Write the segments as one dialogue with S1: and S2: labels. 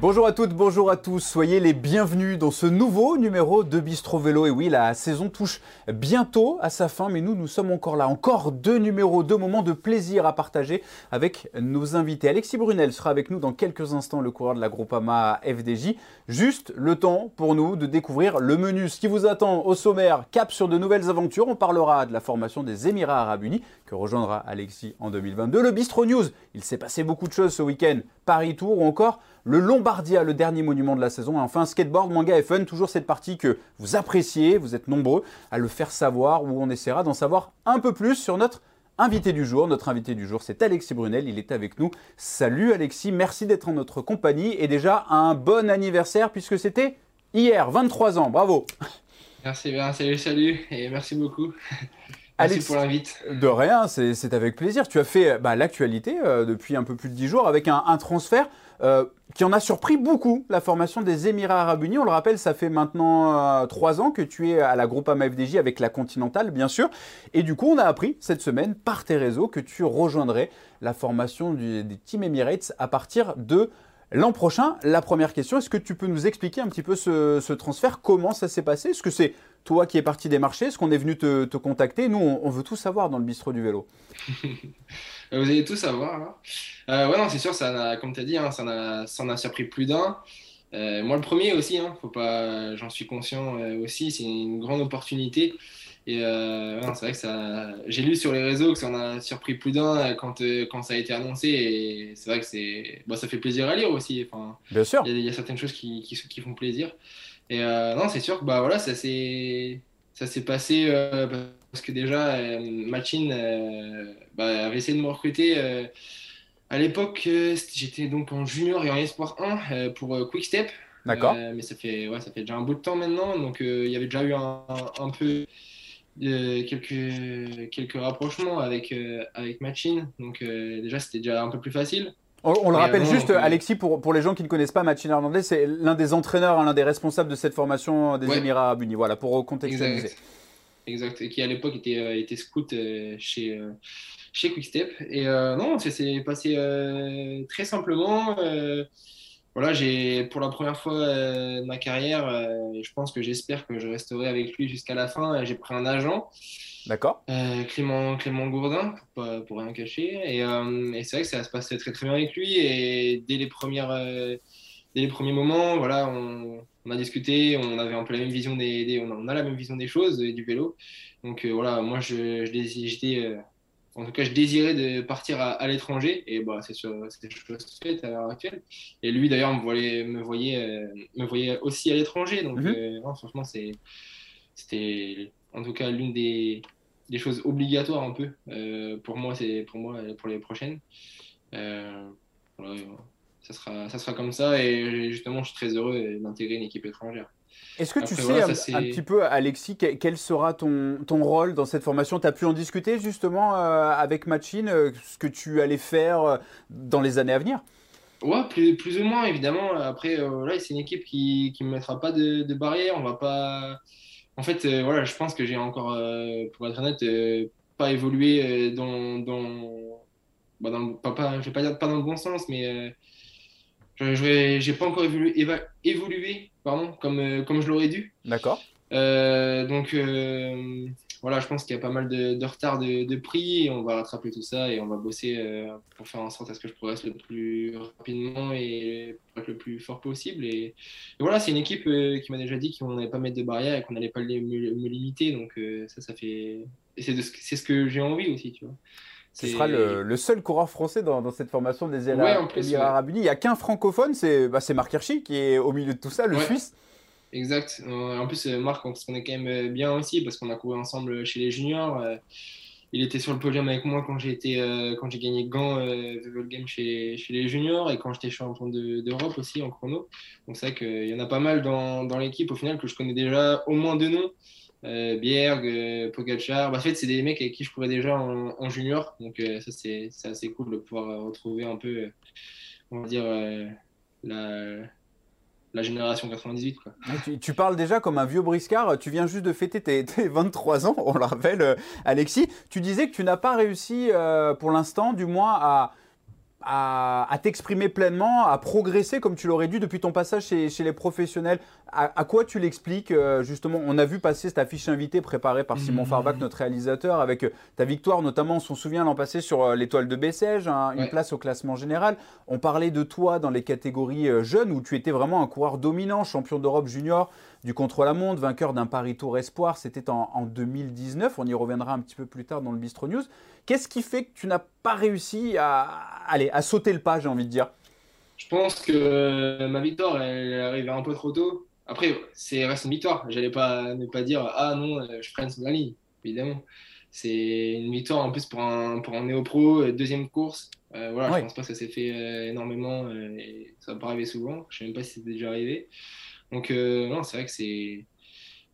S1: Bonjour à toutes, bonjour à tous, soyez les bienvenus dans ce nouveau numéro de Bistro Vélo. Et oui, la saison touche bientôt à sa fin, mais nous, nous sommes encore là. Encore deux numéros, deux moments de plaisir à partager avec nos invités. Alexis Brunel sera avec nous dans quelques instants, le coureur de la Groupama FDJ. Juste le temps pour nous de découvrir le menu, ce qui vous attend au sommaire. Cap sur de nouvelles aventures, on parlera de la formation des Émirats Arabes Unis, que rejoindra Alexis en 2022. Le Bistro News, il s'est passé beaucoup de choses ce week-end. Paris Tour ou encore le Lombardia, le dernier monument de la saison. Et enfin, skateboard, manga et fun, toujours cette partie que vous appréciez, vous êtes nombreux à le faire savoir, où on essaiera d'en savoir un peu plus sur notre invité du jour. Notre invité du jour, c'est Alexis Brunel, il est avec nous. Salut Alexis, merci d'être en notre compagnie et déjà un bon anniversaire puisque c'était hier, 23 ans, bravo.
S2: Merci bien, salut, salut et merci beaucoup. Merci pour l'invite.
S1: De rien, c'est avec plaisir. Tu as fait bah, l'actualité euh, depuis un peu plus de 10 jours avec un, transfert euh, qui en a surpris beaucoup, la formation des Émirats Arabes Unis. On le rappelle, ça fait maintenant 3 euh, ans que tu es à la groupe FDJ avec la Continentale, bien sûr. Et du coup, on a appris cette semaine par tes réseaux que tu rejoindrais la formation des Team Emirates à partir de L'an prochain, la première question, est-ce que tu peux nous expliquer un petit peu ce, transfert? Comment ça s'est passé? Est-ce que c'est toi qui es parti des marchés Est-ce qu'on est venu te, contacter? Nous, on, veut tout savoir dans le bistrot du vélo.
S2: Vous allez tout savoir. Hein. Euh, ouais, non, c'est sûr, ça a, comme tu as dit, hein, ça, en a, surpris plus d'un. Euh, moi, le premier aussi, hein, faut pas, j'en suis conscient euh, aussi, c'est une grande opportunité. Et euh, c'est vrai que ça, j'ai lu sur les réseaux que ça en a surpris plus d'un quand, quand ça a été annoncé. Et c'est vrai que c'est, bon, ça fait plaisir à lire aussi. Enfin,
S1: Bien sûr.
S2: Il y, a certaines choses qui, qui, qui font plaisir. Et euh, non, c'est sûr que bah, voilà, ça s'est, passé parce que déjà, Machine bah, avait essayé de me recruter. à l'époque, j'étais donc en junior et en espoir 1 pour Quick Step.
S1: D'accord.
S2: mais ça fait, ouais, ça fait déjà un bout de temps maintenant. Donc il y avait déjà eu un, un peu quelques, quelques rapprochements avec, euh, avec Machine. Donc euh, déjà, c'était déjà un peu plus facile.
S1: On, le rappelle juste, Alexis, pour, pour les gens qui ne connaissent pas Machine Hernandez, c'est l'un des entraîneurs, l'un des responsables de cette formation des Émirats Arabes Unis. Voilà, pour contextualiser.
S2: Exact. Et qui à l'époque était, euh, était scout chez, chez Quickstep. Et non, ça s'est passé très simplement voilà, j'ai pour la première fois euh, de ma carrière, euh, je pense que j'espère que je resterai avec lui jusqu'à la fin. J'ai pris un agent.
S1: D'accord.
S2: Euh, Clément, Clément Gourdin, pour, pour rien cacher. Et, et c'est vrai que ça se passait très très bien avec lui. Et dès les, premières, dès les premiers moments, voilà, on, on, a discuté, on avait un peu la même vision des, des on, a, la même vision des choses du vélo. Donc voilà, moi je, je j'étais en tout cas, je désirais de partir à, l'étranger et bah, c'est chose faite à l'heure actuelle. Et lui, d'ailleurs, me voyait, me voyait, euh, me voyait aussi à l'étranger. Donc, mhm. euh, franchement, c'était en tout cas l'une des, des, choses obligatoires un peu euh, pour moi, c'est pour moi pour les prochaines. ça sera, ça sera comme ça et justement, je suis très heureux d'intégrer une équipe étrangère.
S1: Est-ce que tu sais un, petit peu, Alexis, quel, sera ton, ton, rôle dans cette formation? Tu as pu en discuter justement euh, avec Machine, euh, ce que tu allais faire euh, dans les années à venir?
S2: Ouais, plus, plus, ou moins, évidemment. Après, là, c'est une équipe qui ne me mettra pas de, de barrière. On va pas. En fait, voilà, je pense que j'ai encore, pour être honnête, pas évolué dans. dans... Bah, dans pas, pas, je vais pas dire pas dans le bon sens, mais je n'ai pas encore évolué, évolué pardon, comme, euh, comme je l'aurais dû.
S1: D'accord.
S2: Euh, donc euh, voilà, je pense qu'il y a pas mal de, de retard de, de, prix et on va rattraper tout ça et on va bosser pour faire en sorte à ce que je progresse le plus rapidement et pour être le plus fort possible. Et, voilà, c'est une équipe qui m'a déjà dit qu'on n'allait pas mettre de barrière et qu'on n'allait pas me, me, limiter. Donc ça, ça fait. C'est ce que j'ai envie aussi, tu vois.
S1: Ce sera le, seul coureur français dans, cette formation des Émirats Arabes Unis. Il n'y a qu'un francophone, c'est bah, Marc Hirschi qui est au milieu de tout ça, le Suisse.
S2: Exact. Euh, en plus, euh, Marc, on se connaît quand même euh, bien aussi parce qu'on a couru ensemble chez les juniors. Il était sur le podium avec moi quand j'ai été, quand j'ai gagné Gant The Game chez, chez, les juniors et quand j'étais champion d'Europe aussi en chrono. Donc c'est vrai qu'il y en a pas mal dans, dans l'équipe au final que je connais déjà au moins deux noms euh, Bierg, euh, Pogacar. Bah, en fait, c'est des mecs avec qui je courais déjà en, junior. Donc, euh, ça, c'est assez cool de pouvoir euh, retrouver un peu, on va dire, la, génération 98. Quoi.
S1: Tu, parles déjà comme un vieux briscard. Tu viens juste de fêter tes, 23 ans, on le rappelle, Alexis. Tu disais que tu n'as pas réussi, pour l'instant, du moins, à à, t'exprimer pleinement, à progresser comme tu l'aurais dû depuis ton passage chez, les professionnels. À, quoi tu l'expliques euh, justement? On a vu passer cette affiche invitée préparée par Simon mmh. Farbac, notre réalisateur, avec euh, ta victoire notamment, on s'en souvient l'an passé sur euh, l'étoile de Bessèges, hein, une place au classement général. On parlait de toi dans les catégories jeunes où tu étais vraiment un coureur dominant, champion d'Europe junior du contre-la-montre, vainqueur d'un Paris Tour Espoir, c'était en, en 2019. On y reviendra un petit peu plus tard dans le Bistro News. Qu'est-ce qui fait que tu n'as pas réussi à, aller, à sauter le pas, j'ai envie de dire?
S2: Je pense que euh, ma victoire, elle est arrivée un peu trop tôt. Après, c'est reste une victoire. J'allais pas ne pas dire ah non, euh, je freine sur la ligne, évidemment. C'est une victoire en plus pour un, pour un néo-pro, euh, deuxième course. voilà, je pense pas que ça s'est fait énormément et ça va pas arriver souvent. Je sais même pas si c'était déjà arrivé. Donc non, c'est vrai que c'est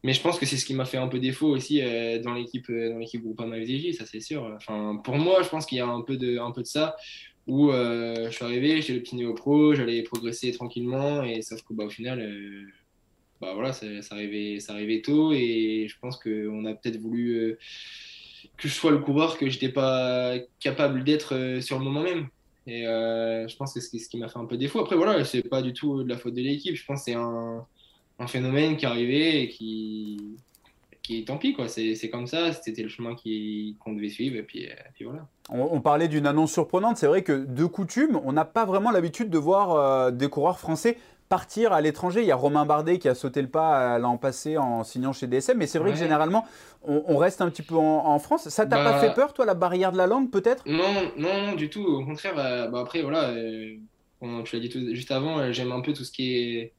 S2: mais je pense que c'est ce qui m'a fait un peu défaut aussi euh, dans l'équipe euh, dans l'équipe Groupama FDJ, ça c'est sûr. Enfin, pour moi, je pense qu'il y a un peu de, un peu de ça où euh, je suis arrivé, j'étais le petit néo-pro, j'allais progresser tranquillement, et sauf qu'au bah, final, bah, voilà, ça, arrivait, ça arrivait tôt, et je pense qu'on a peut-être voulu que je sois le coureur que j'étais pas capable d'être sur le moment même. Et je pense que c'est ce qui m'a fait un peu défaut. Après, voilà, c'est pas du tout de la faute de l'équipe, je pense que c'est un phénomène qui arrivait et qui, qui tant pis, quoi. C'est comme ça, c'était le chemin qu'on devait suivre, et puis, puis voilà.
S1: On, parlait d'une annonce surprenante, c'est vrai que de coutume, on n'a pas vraiment l'habitude de voir euh, des coureurs français partir à l'étranger. Il y a Romain Bardet qui a sauté le pas euh, l'an passé en signant chez DSM, mais c'est vrai que généralement, on, reste un petit peu en, France. Ça t'a pas bah fait peur, toi, la barrière de la langue, peut-être?
S2: Non, non, non, du tout. Au contraire, euh, bah après, voilà, tu l'as dit juste avant, j'aime un peu tout ce qui est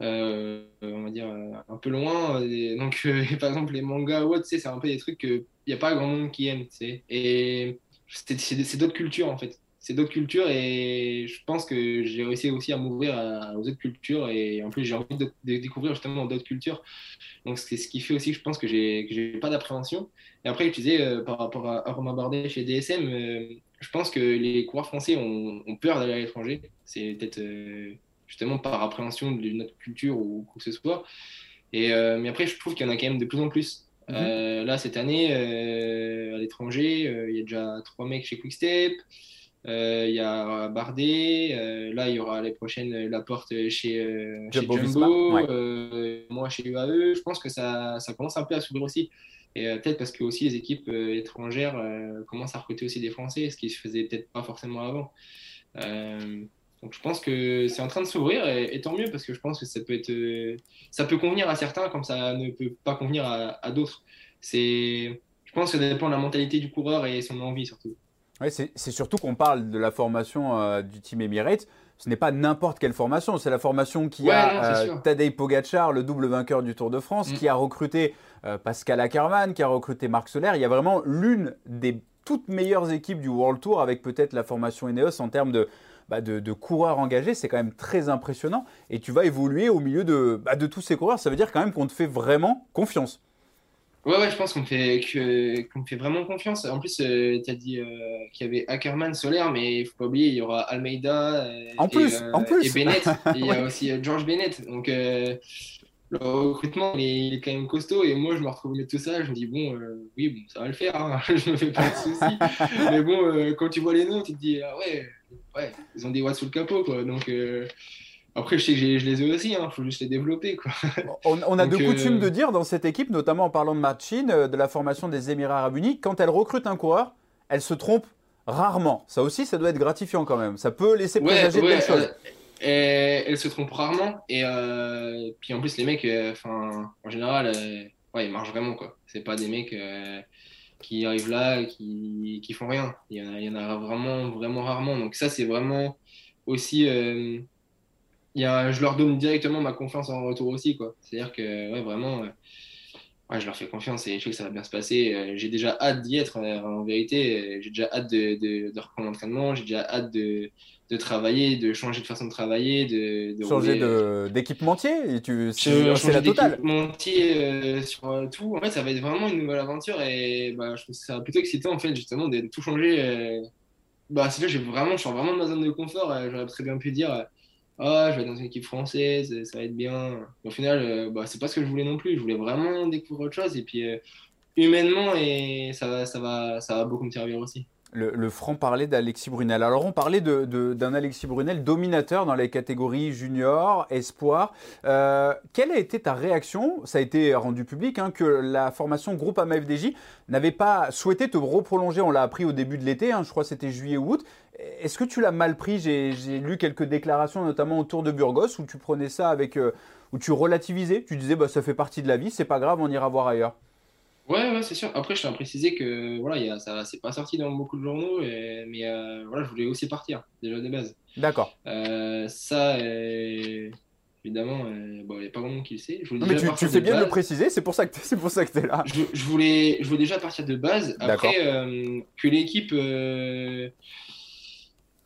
S2: euh, on va dire, euh, un peu loin. donc, euh, par exemple, les mangas ou autre, c'est un peu des trucs qu'il n'y a pas grand monde qui aime. Et c'est d'autres cultures, en fait. C'est d'autres cultures et je pense que j'ai réussi aussi à m'ouvrir aux autres cultures et en plus j'ai envie de, découvrir justement d'autres cultures. Donc c'est ce qui fait aussi je pense que j'ai pas d'appréhension. Et après, tu disais par rapport à, Romain Bardet chez DSM, je pense que les coureurs français ont, ont peur d'aller à l'étranger. C'est peut-être justement par appréhension de notre culture ou quoi que ce soit. Et, euh, mais après, je trouve qu'il y en a quand même de plus en plus. Mhm. Euh, là, cette année, euh, à l'étranger, il y a déjà trois mecs chez Quickstep. Il y a Bardet. là, il y aura les prochaines la porte chez, Jumbo. moi, chez UAE. Je pense que ça, ça commence un peu à s'ouvrir aussi. Et peut-être parce que aussi les équipes étrangères commencent à recruter aussi des Français, ce qui se faisait peut-être pas forcément avant. Donc je pense que c'est en train de s'ouvrir et, tant mieux parce que je pense que ça peut être, euh, ça peut convenir à certains comme ça ne peut pas convenir à, d'autres. C'est, je pense que ça dépend de la mentalité du coureur et son envie surtout.
S1: C'est surtout qu'on parle de la formation euh, du team Emirates. Ce n'est pas n'importe quelle formation, c'est la formation qui a euh, Tadej Pogacar, le double vainqueur du Tour de France, mm. qui a recruté Pascal Ackermann, qui a recruté Marc Soler. Il y a vraiment l'une des toutes meilleures équipes du World Tour avec peut-être la formation Ineos en termes de, bah, de, coureurs engagés, c'est quand même très impressionnant. Et tu vas évoluer au milieu de, bah, de tous ces coureurs. Ça veut dire quand même qu'on te fait vraiment confiance.
S2: Ouais, ouais, je pense qu'on me, fait, qu'on fait vraiment confiance. En plus, euh, tu as dit euh, qu'il y avait Ackerman, Solaire, mais il faut pas oublier, il y aura Almeida
S1: euh, en plus, en plus.
S2: et Bennett. il y a aussi George Bennett. Donc, le recrutement, il est, quand même costaud. Et moi, je me retrouve au tout ça. Je me dis, bon, oui, bon, ça va le faire. Hein. je me fais pas de soucis. mais bon, quand tu vois les noms, tu te dis, ah ouais, ouais, ils ont des watts sous le capot, quoi. Donc, euh, après, je sais que je les ai aussi, il hein, faut juste les développer, quoi.
S1: On, a de coutume euh, de dire dans cette équipe, notamment en parlant de Martin, euh, de la formation des Émirats Arabes Unis, quand elle recrute un coureur, elle se trompe rarement. Ça aussi, ça doit être gratifiant quand même. Ça peut laisser présager de belles choses.
S2: elle se trompe rarement. Et puis en plus, les mecs, enfin, en général, ouais, ils marchent vraiment, quoi. C'est pas des mecs qui arrivent là, qui, qui font rien. Il y, en a, il y en a vraiment, vraiment rarement. Donc ça, c'est vraiment aussi... Euh, y a, je leur donne directement ma confiance en retour aussi. quoi. C'est-à-dire que, ouais, vraiment... Euh, ouais, je leur fais confiance et je sais que ça va bien se passer. Euh, j'ai déjà hâte d'y être, en vérité. J'ai déjà hâte de, de, de reprendre l'entraînement. J'ai déjà hâte de, de travailler, de changer de façon de travailler, de, de
S1: changer
S2: euh,
S1: d'équipementier tu c'est la totale.
S2: D'équipementier euh, sur euh, tout. En fait, ça va être vraiment une nouvelle aventure et bah, je trouve ça plutôt excitant en fait justement de, tout changer. Bah, c'est là, j'ai vraiment, je suis vraiment dans ma zone de confort. J'aurais très bien pu dire. Ah, je vais dans une équipe française, ça va être bien. Au final, bah, c'est pas ce que je voulais non plus. Je voulais vraiment découvrir autre chose. Et puis, humainement, et ça, ça, va, ça va beaucoup me servir aussi.
S1: Le, franc-parler d'Alexis Brunel. Alors on parlait d'un Alexis Brunel dominateur dans les catégories junior, espoir. Euh, quelle a été ta réaction? Ça a été rendu public hein, que la formation groupe AMFDJ n'avait pas souhaité te reprolonger. On l'a appris au début de l'été, hein, je crois que c'était juillet ou août. Est-ce que tu l'as mal pris? J'ai lu quelques déclarations, notamment autour de Burgos, où tu prenais ça avec, euh, où tu relativisais. Tu disais bah ça fait partie de la vie, c'est pas grave, on ira voir ailleurs.
S2: Ouais, ouais, c'est sûr. Après, je tiens à préciser que voilà, y a, ça c'est pas sorti dans beaucoup de journaux, mais euh, voilà, je voulais aussi partir, déjà de base.
S1: D'accord.
S2: Euh, ça, évidemment, euh, bon, il n'y a pas grand monde qui le sait.
S1: Je mais tu, tu fais bien de le préciser, c'est pour ça que tu es là.
S2: Je, je, voulais, je voulais déjà partir de base. Après, que l'équipe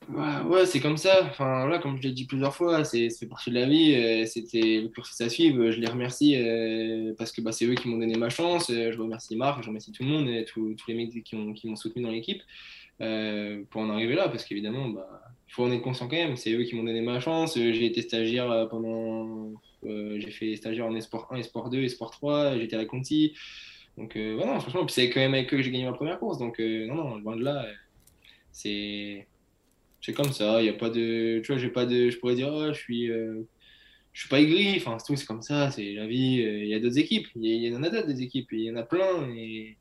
S2: Ouais, c'est comme ça. Enfin, là, comme je l'ai dit plusieurs fois, c'est partie de la vie. Euh, c'était le cursus à suivre. Je les remercie euh, parce que bah, c'est eux qui m'ont donné ma chance. Euh, je remercie Marc, je remercie tout le monde et tous les mecs qui m'ont soutenu dans l'équipe pour en arriver là. Parce qu'évidemment, bah, il faut en être conscient quand même. C'est eux qui m'ont donné ma chance. J'ai été stagiaire pendant. j'ai fait stagiaire en Esport 1, Esport 2, Esport 3. J'étais à Conti. Donc, voilà, franchement, c'est quand même avec eux que j'ai gagné ma première course. Donc, non, non, loin de là, c'est c'est comme ça. Il y a pas de, tu vois, j'ai pas de, je pourrais dire, oh, je suis, euh, je suis pas aigri. Enfin, c'est c'est comme ça, c'est la vie. Euh, il y a d'autres équipes. Il y, en a d'autres des équipes. Il y en a plein. Et,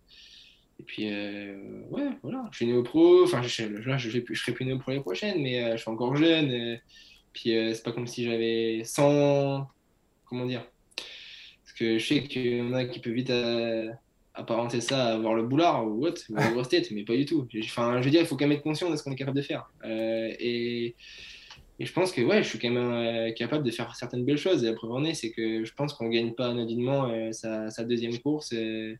S2: et puis, euh, ouais, voilà. Je suis néo pro. Enfin, je, là, je, je, serai plus néo pro l'année prochaine, mais je suis encore jeune. puis, c'est pas comme si j'avais 100, comment dire. Parce que je sais qu'il y en a qui peuvent vite apparenter ça à avoir le boulard ou what, ou tête, mais pas du tout. Enfin, je veux dire, il faut quand même être conscient de ce qu'on est capable de faire. Euh, et, et, je pense que ouais, je suis quand même euh, capable de faire certaines belles choses. Et la preuve en est, c'est que je pense qu'on ne gagne pas anodinement euh, sa, sa, deuxième course et,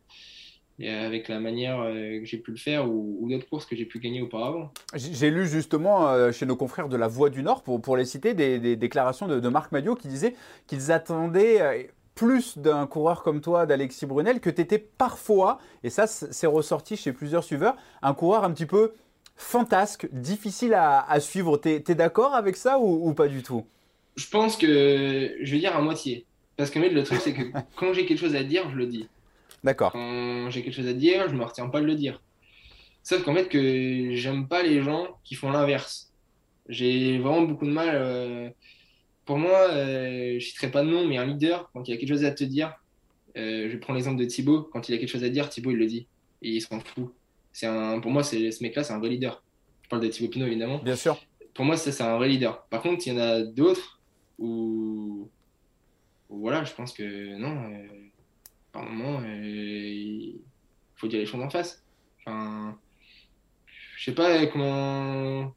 S2: avec la manière que j'ai pu le faire ou, d'autres courses que j'ai pu gagner auparavant.
S1: J'ai lu justement chez nos confrères de la Voix du Nord, pour, pour les citer, des, des déclarations de, de Marc Madio qui disait qu'ils attendaient plus d'un coureur comme toi, d'Alexis Brunel, que tu étais parfois, et ça c'est ressorti chez plusieurs suiveurs, un coureur un petit peu fantasque, difficile à, suivre. Tu es, d'accord avec ça ou, pas du tout?
S2: Je pense que je vais dire à moitié. Parce que le truc c'est que quand j'ai quelque chose à dire, je le dis.
S1: D'accord.
S2: Quand j'ai quelque chose à dire, je me retiens pas de le dire. Sauf qu'en fait que j'aime pas les gens qui font l'inverse. J'ai vraiment beaucoup de mal. Euh, pour moi, euh, je ne citerai pas de nom, mais un leader, quand il a quelque chose à te dire, euh, je prends l'exemple de Thibaut, quand il a quelque chose à dire, Thibaut, il le dit. Et il s'en fout. Un, pour moi, ce mec-là, c'est un vrai leader. Je parle de Thibaut Pinot, évidemment.
S1: Bien sûr.
S2: Pour moi, c'est un vrai leader. Par contre, il y en a d'autres où, voilà, je pense que non, euh, par moment, il faut dire les choses en face. Enfin, je sais pas comment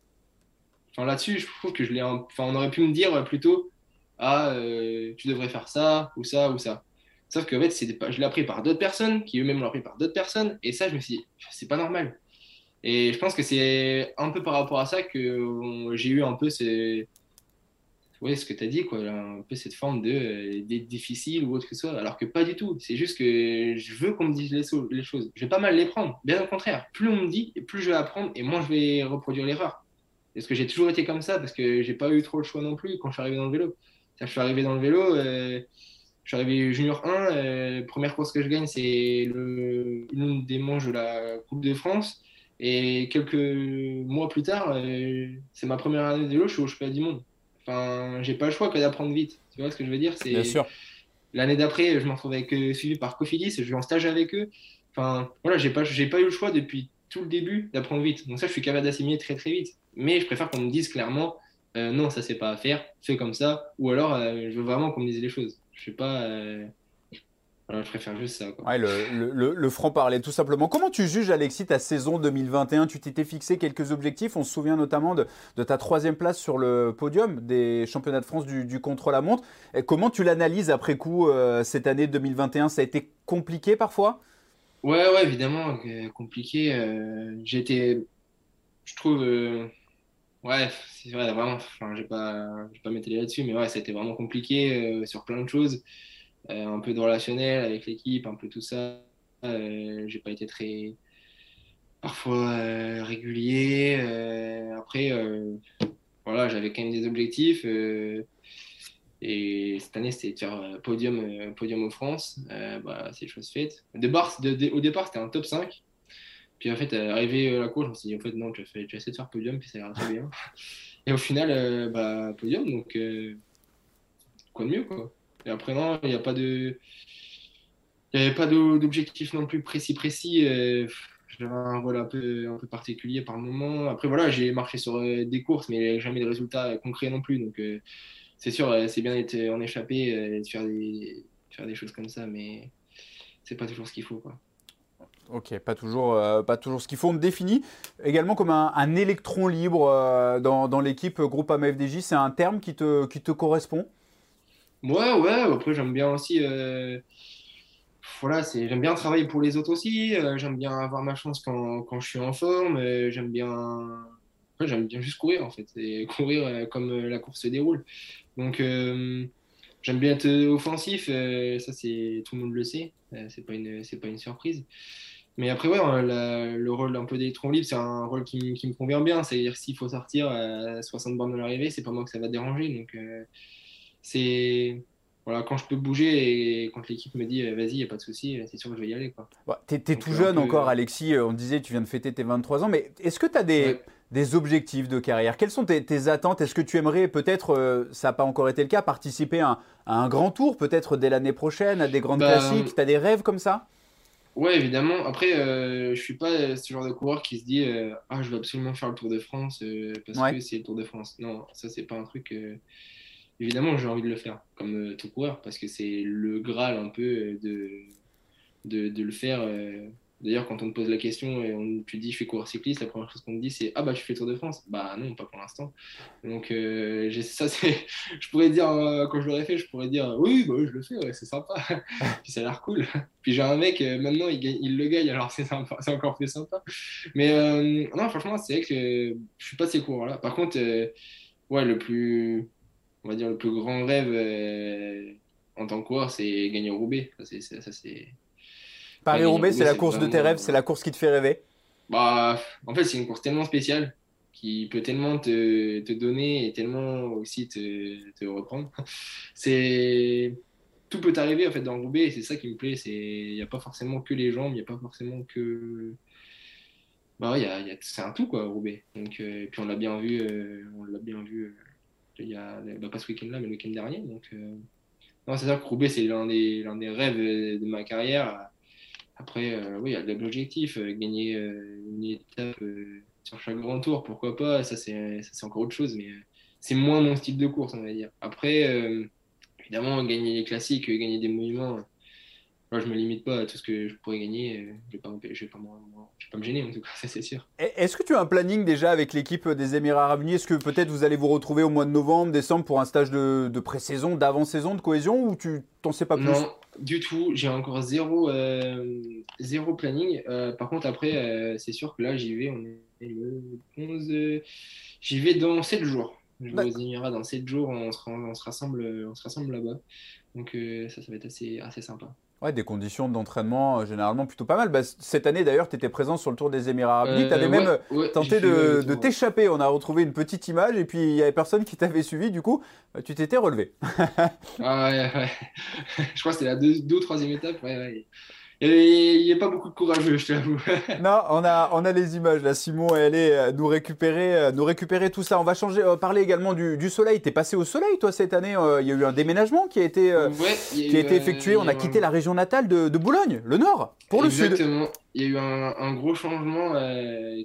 S2: là-dessus, je trouve que je l'ai. Enfin, on aurait pu me dire plutôt Ah, euh, tu devrais faire ça, ou ça, ou ça. Sauf que, en fait, je l'ai appris par d'autres personnes, qui eux-mêmes l'ont appris par d'autres personnes, et ça, je me suis dit C'est pas normal. Et je pense que c'est un peu par rapport à ça que j'ai eu un peu ouais, ce que tu as dit, quoi, un peu cette forme de euh, difficile ou autre que ce soit, alors que pas du tout. C'est juste que je veux qu'on me dise les, les, choses. Je vais pas mal les prendre. Bien au contraire, plus on me dit, plus je vais apprendre, et moins je vais reproduire l'erreur. Est-ce que j'ai toujours été comme ça? Parce que j'ai pas eu trop le choix non plus quand je suis arrivé dans le vélo. Je suis arrivé dans le vélo, euh, je suis arrivé junior 1, euh, première course que je gagne, c'est l'une des manches de la Coupe de France. Et quelques mois plus tard, euh, c'est ma première année de vélo, je suis au championnat du monde. Enfin, j'ai pas le choix que d'apprendre vite. Tu vois ce que je veux dire?
S1: Bien sûr.
S2: L'année d'après, je me retrouve avec, suivi par Cofidis, je vais en stage avec eux. Enfin, voilà, j'ai pas, pas eu le choix depuis tout le début d'apprendre vite. Donc ça, je suis capable d'assimiler très très vite. Mais je préfère qu'on me dise clairement, euh, non, ça c'est pas à faire, fais comme ça. Ou alors, euh, je veux vraiment qu'on me dise les choses. Je sais pas. Euh, je préfère juste ça.
S1: Ouais, le, le, le franc-parler, tout simplement. Comment tu juges, Alexis, ta saison 2021 Tu t'étais fixé quelques objectifs. On se souvient notamment de, de, ta troisième place sur le podium des championnats de France du, du contre-la-montre. Comment tu l'analyses après coup cette année 2021 Ça a été compliqué parfois?
S2: Ouais, ouais, évidemment, compliqué. J'étais, je trouve, Ouais, c'est vrai, vraiment. Enfin, je vais pas, vais pas m'étaler là-dessus, mais ouais, ça a été vraiment compliqué euh, sur plein de choses. Euh, un peu de relationnel avec l'équipe, un peu tout ça. Euh, j'ai pas été très, parfois euh, régulier. après, voilà, j'avais quand même des objectifs. et cette année, c'était de faire podium, podium aux France. bah, c'est chose faite. Au départ, au départ c'était un top 5. Puis en fait, arrivé à la course, je me suis dit, en fait, non, tu as essayé de faire podium, puis ça ira très bien. Et au final, bah, podium, donc quoi de mieux, quoi. Et après, non, il n'y a pas de. Il n'y avait pas d'objectif non plus précis, précis. J'avais un rôle un peu, un peu particulier par moment. Après, voilà, j'ai marché sur des courses, mais jamais de résultats concrets non plus. Donc, c'est sûr, c'est bien d'être en échappé de faire des, faire des choses comme ça, mais c'est pas toujours ce qu'il faut. Quoi.
S1: Ok, pas toujours, euh, pas toujours ce qu'il faut. On te définit également comme un, électron libre euh, dans, l'équipe groupe FDJ. C'est un terme qui te, qui te correspond?
S2: Ouais, ouais. Après, j'aime bien aussi. Euh, voilà, j'aime bien travailler pour les autres aussi. j'aime bien avoir ma chance quand, quand je suis en forme. j'aime bien. j'aime bien juste courir en fait. Et courir comme la course se déroule. Donc. J'aime bien être offensif, ça c'est tout le monde le sait, c'est pas une c'est pas une surprise. Mais après, ouais, le rôle un peu d'électron libre, c'est un rôle qui, qui, me convient bien. C'est-à-dire s'il faut sortir à 60 bornes de l'arrivée, c'est pas moi que ça va déranger. Donc, euh, c'est. Voilà, quand je peux bouger et quand l'équipe me dit euh, vas-y, il n'y a pas de souci, c'est sûr que je vais y aller.
S1: Bah, tu es, tout jeune encore, Alexis. On disait tu viens de fêter tes 23 ans, mais est-ce que tu as des, des, objectifs de carrière? Quelles sont tes, tes attentes? Est-ce que tu aimerais, peut-être, euh, ça n'a pas encore été le cas, participer à un, un grand tour, peut-être dès l'année prochaine, à des grandes bah, classiques? Tu as des rêves comme ça?
S2: Ouais, évidemment. Après, euh, je suis pas ce genre de coureur qui se dit euh, ah je veux absolument faire le Tour de France euh, parce que c'est le Tour de France. Non, ça c'est pas un truc. Évidemment, j'ai envie de le faire comme tout coureur parce que c'est le graal un peu de de, de le faire D'ailleurs, quand on te pose la question et on, tu dis je fais coureur cycliste, la première chose qu'on te dit c'est ah bah tu fais Tour de France. Bah non, pas pour l'instant. Donc euh, ça c'est, je pourrais dire euh, quand je l'aurais fait, je pourrais dire oui bah je le fais, c'est sympa. Puis ça a l'air cool. Puis j'ai un mec euh, maintenant il, le gagne alors c'est encore plus sympa. Mais non franchement c'est vrai que je suis pas ces coureurs là. Par contre ouais le plus on va dire le plus grand rêve en tant que coureur c'est gagner au Roubaix. Ça c'est
S1: Paris-Roubaix, c'est la course de tes rêves, c'est la course qui te fait rêver?
S2: Bah, En fait, c'est une course tellement spéciale qui peut tellement te, te donner et tellement aussi te, te reprendre. C'est tout peut arriver en fait dans Roubaix et c'est ça qui me plaît. Il n'y a pas forcément que les jambes, il n'y a pas forcément que bah y a, y a... c'est un tout quoi Roubaix. Donc euh, puis on l'a bien vu, euh, on l'a bien vu. Euh, il y a bah, pas ce week-end là mais le week-end dernier. Donc non c'est ça que Roubaix c'est l'un des l'un des rêves de ma carrière après, euh, oui, il y a de l'objectif, euh, gagner euh, une étape sur chaque grand tour, pourquoi pas, ça c'est encore autre chose, mais c'est moins mon style de course, on va dire. Après, évidemment, gagner les classiques, gagner des monuments, moi, je me limite pas à tout ce que je pourrais gagner. Je ne vais, pas, me gêner, en tout cas, ça c'est sûr.
S1: Est-ce que tu as un planning déjà avec l'équipe des Émirats Arabes Unis? Est-ce que peut-être vous allez vous retrouver au mois de novembre, décembre pour un stage de, de pré-saison, d'avant-saison, de cohésion ou tu t'en sais pas plus?
S2: Non, du tout. J'ai encore zéro, euh, zéro planning. Euh, par contre, après, euh, c'est sûr que là, j'y vais. On est le 11. j'y vais dans 7 jours. Je vais aux Émirats dans 7 jours. On se, on se rassemble, on se rassemble là-bas. Donc, ça, ça va être assez, assez sympa.
S1: Ouais, des conditions d'entraînement euh, généralement plutôt pas mal. Bah, cette année d'ailleurs, tu étais présent sur le Tour des Émirats Arabes Unis. tu avais même tenté de, t'échapper. On a retrouvé une petite image et puis il y avait personne qui t'avait suivi. Du coup, euh, tu t'étais relevé.
S2: ah ouais, ouais. Je crois que c'était la deux, deux ou troisième étape. Ouais, ouais. Il n'y a pas beaucoup de courageux, je t'avoue.
S1: non, on a, on a les images là. Simon elle est euh, nous récupérer, euh, nous récupérer tout ça. On va changer, euh, parler également du, du soleil. es passé au soleil, toi, cette année. Il y a eu un déménagement qui a été, qui a, été effectué. On a, quitté la région natale de, de, Boulogne, le Nord, pour le Sud.
S2: Exactement. Il y a eu un, un gros changement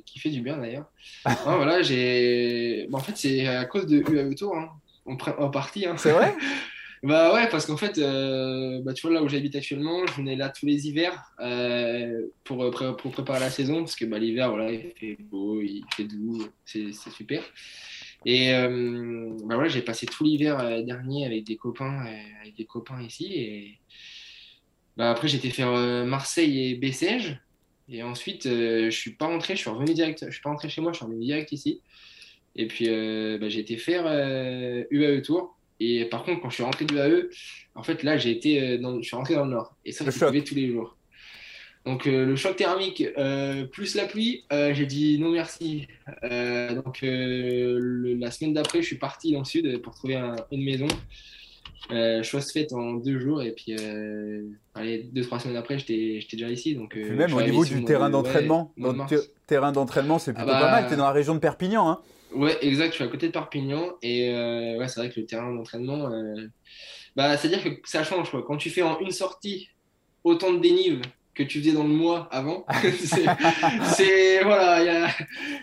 S2: qui fait du bien d'ailleurs. voilà, j'ai. en fait, c'est à cause de UAE Tour. Hein. En, en partie. Hein.
S1: C'est vrai?
S2: Bah ouais, parce qu'en fait, euh, bah, tu vois, là où j'habite actuellement, je venais là tous les hivers euh, pour, euh, pour préparer la saison, parce que bah, l'hiver, voilà, il fait beau, il fait doux, c'est super. Et bah, voilà, j'ai passé tout l'hiver dernier avec des copains, avec des copains ici. Et bah, après, j'étais faire Marseille et Bessèges. Et ensuite, je suis pas rentré, je suis revenu direct. Je suis pas rentré chez moi, je suis revenu direct ici. Et puis, bah, j'ai été faire UAE Tour. Et par contre, quand je suis rentré du AE, en fait, là, j'ai été euh, dans, je suis rentré dans le nord. Et ça, je pleuvait tous les jours. Donc, euh, le choc thermique euh, plus la pluie, j'ai dit non merci. donc, la semaine d'après, je suis parti dans le sud pour trouver une maison. Chose faite en deux jours et puis allez, deux trois semaines après j'étais déjà ici donc
S1: même au niveau du terrain d'entraînement terrain d'entraînement c'est plutôt ah pas mal tu es dans la région de Perpignan hein
S2: ouais exact je suis à côté de Perpignan et ouais c'est vrai que le terrain d'entraînement bah c'est à dire que ça change quoi. Quand tu fais en une sortie autant de dénive que tu faisais dans le mois avant. c'est voilà,